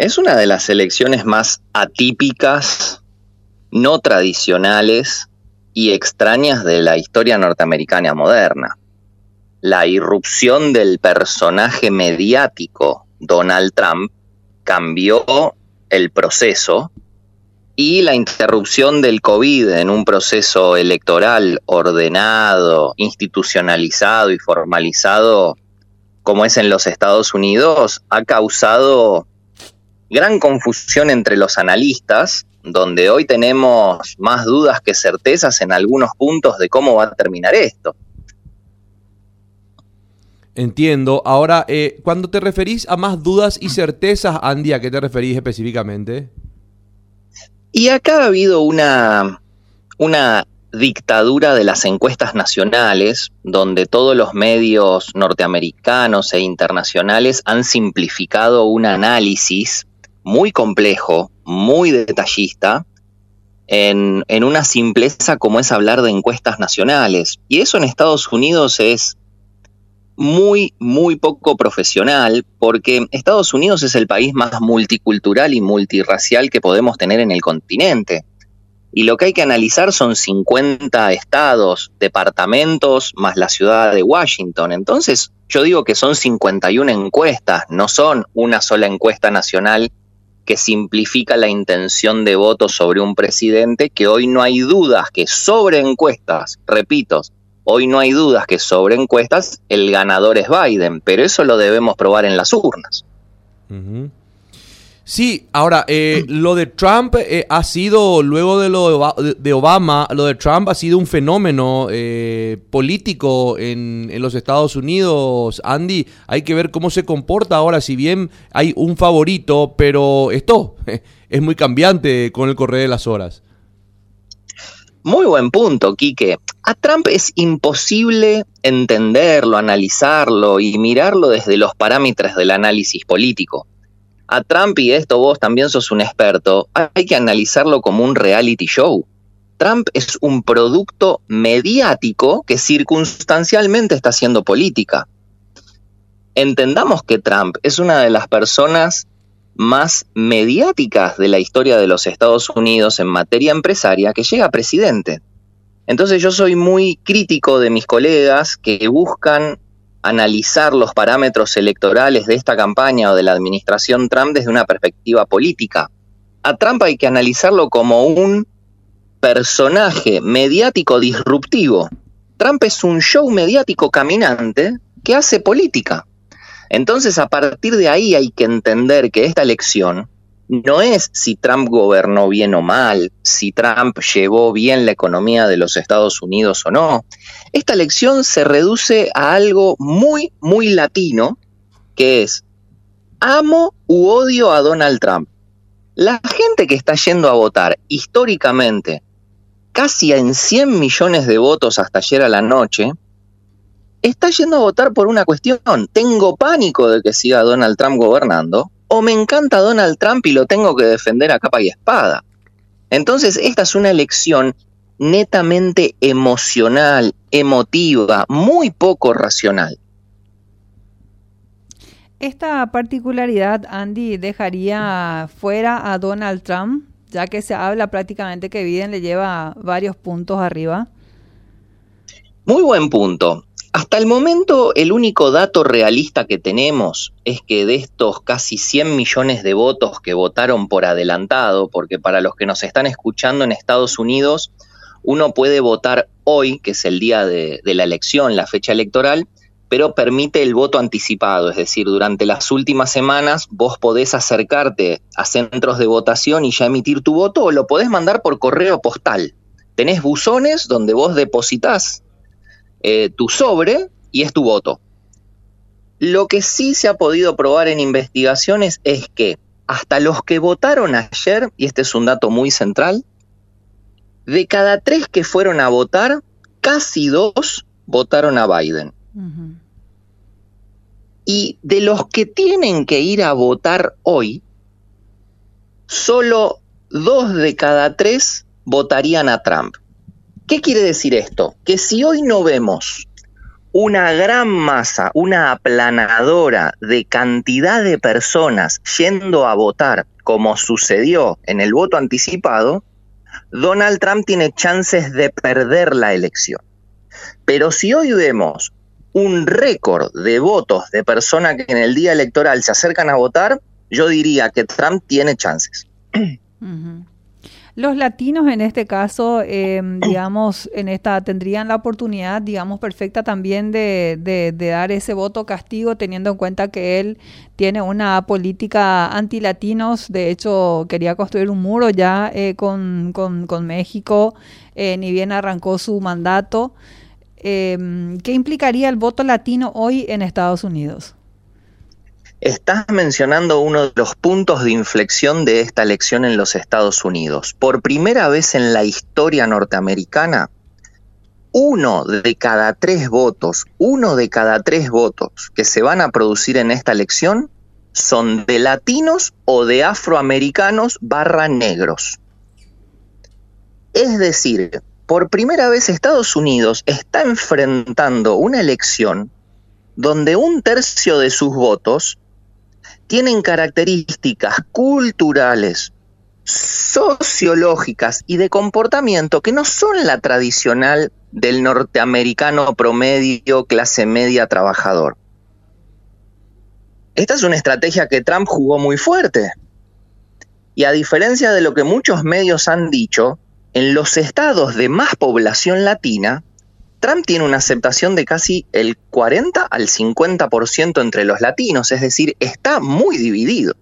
es una de las elecciones más atípicas, no tradicionales y extrañas de la historia norteamericana moderna. La irrupción del personaje mediático Donald Trump cambió el proceso y la interrupción del COVID en un proceso electoral ordenado, institucionalizado y formalizado como es en los Estados Unidos ha causado gran confusión entre los analistas, donde hoy tenemos más dudas que certezas en algunos puntos de cómo va a terminar esto. Entiendo. Ahora, eh, cuando te referís a más dudas y certezas, Andy, ¿a qué te referís específicamente? Y acá ha habido una, una dictadura de las encuestas nacionales, donde todos los medios norteamericanos e internacionales han simplificado un análisis muy complejo, muy detallista, en, en, una simpleza como es hablar de encuestas nacionales. Y eso en Estados Unidos es muy, muy poco profesional, porque Estados Unidos es el país más multicultural y multirracial que podemos tener en el continente. Y lo que hay que analizar son 50 estados, departamentos, más la ciudad de Washington. Entonces, yo digo que son 51 encuestas, no son una sola encuesta nacional que simplifica la intención de voto sobre un presidente, que hoy no hay dudas que sobre encuestas, repito, Hoy no hay dudas que sobre encuestas el ganador es Biden, pero eso lo debemos probar en las urnas. Sí, ahora, eh, lo de Trump eh, ha sido, luego de lo de Obama, lo de Trump ha sido un fenómeno eh, político en, en, los Estados Unidos. Andy, hay que ver cómo se comporta ahora, si bien hay un favorito, pero esto es muy cambiante con el correr de las horas. Muy buen punto, Quique. A Trump es imposible entenderlo, analizarlo y mirarlo desde los parámetros del análisis político. A Trump, y esto vos también sos un experto, hay que analizarlo como un reality show. Trump es un producto mediático que circunstancialmente está haciendo política. Entendamos que Trump es una de las personas más mediáticas de la historia de los Estados Unidos en materia empresaria que llega a presidente. Entonces yo soy muy crítico de mis colegas que buscan analizar los parámetros electorales de esta campaña o de la administración Trump desde una perspectiva política. A Trump hay que analizarlo como un personaje mediático disruptivo. Trump es un show mediático caminante que hace política. Entonces, a partir de ahí hay que entender que esta elección no es si Trump gobernó bien o mal, si Trump llevó bien la economía de los Estados Unidos o no. Esta elección se reduce a algo muy, muy latino, que es amo u odio a Donald Trump. La gente que está yendo a votar históricamente, casi en 100 millones de votos hasta ayer a la noche, está yendo a votar por una cuestión. Tengo pánico de que siga Donald Trump gobernando, o me encanta Donald Trump y lo tengo que defender a capa y espada. Entonces, esta es una elección netamente emocional, emotiva, muy poco racional. Esta particularidad, Andy, dejaría fuera a Donald Trump, ya que se habla prácticamente que Biden le lleva varios puntos arriba. Muy buen punto. Hasta el momento, el único dato realista que tenemos es que de estos casi 100 millones de votos que votaron por adelantado, porque para los que nos están escuchando en Estados Unidos, uno puede votar hoy, que es el día de, la elección, la fecha electoral, pero permite el voto anticipado, es decir, durante las últimas semanas vos podés acercarte a centros de votación y ya emitir tu voto o lo podés mandar por correo postal. Tenés buzones donde vos depositas eh, tu sobre y es tu voto. Lo que sí se ha podido probar en investigaciones es que hasta los que votaron ayer, y este es un dato muy central, de cada tres que fueron a votar, casi dos votaron a Biden. Y de los que tienen que ir a votar hoy, solo dos de cada tres votarían a Trump. ¿Qué quiere decir esto? Que si hoy no vemos una gran masa, una aplanadora de cantidad de personas yendo a votar, como sucedió en el voto anticipado, Donald Trump tiene chances de perder la elección. Pero si hoy vemos un récord de votos de personas que en el día electoral se acercan a votar, yo diría que Trump tiene chances. Los latinos en este caso, em, digamos, en esta tendrían la oportunidad, digamos, perfecta también de, de, dar ese voto castigo, teniendo en cuenta que él tiene una política anti-latinos. De hecho, quería construir un muro ya eh, con, con, con, México, eh, ni bien arrancó su mandato. Em, ¿Qué implicaría el voto latino hoy en Estados Unidos? Estás mencionando uno de los puntos de inflexión de esta elección en los Estados Unidos. Por primera vez en la historia norteamericana, uno de cada tres votos, uno de cada tres votos que se van a producir en esta elección son de latinos o de afroamericanos barra negros. Es decir, por primera vez Estados Unidos está enfrentando una elección donde un tercio de sus votos tienen características culturales, sociológicas y de comportamiento que no son la tradicional del norteamericano promedio, clase media, trabajador. Esta es una estrategia que Trump jugó muy fuerte. Y a diferencia de lo que muchos medios han dicho, en los estados de más población latina, Trump tiene una aceptación de casi el 40 al 50% entre los latinos, es decir, está muy dividido.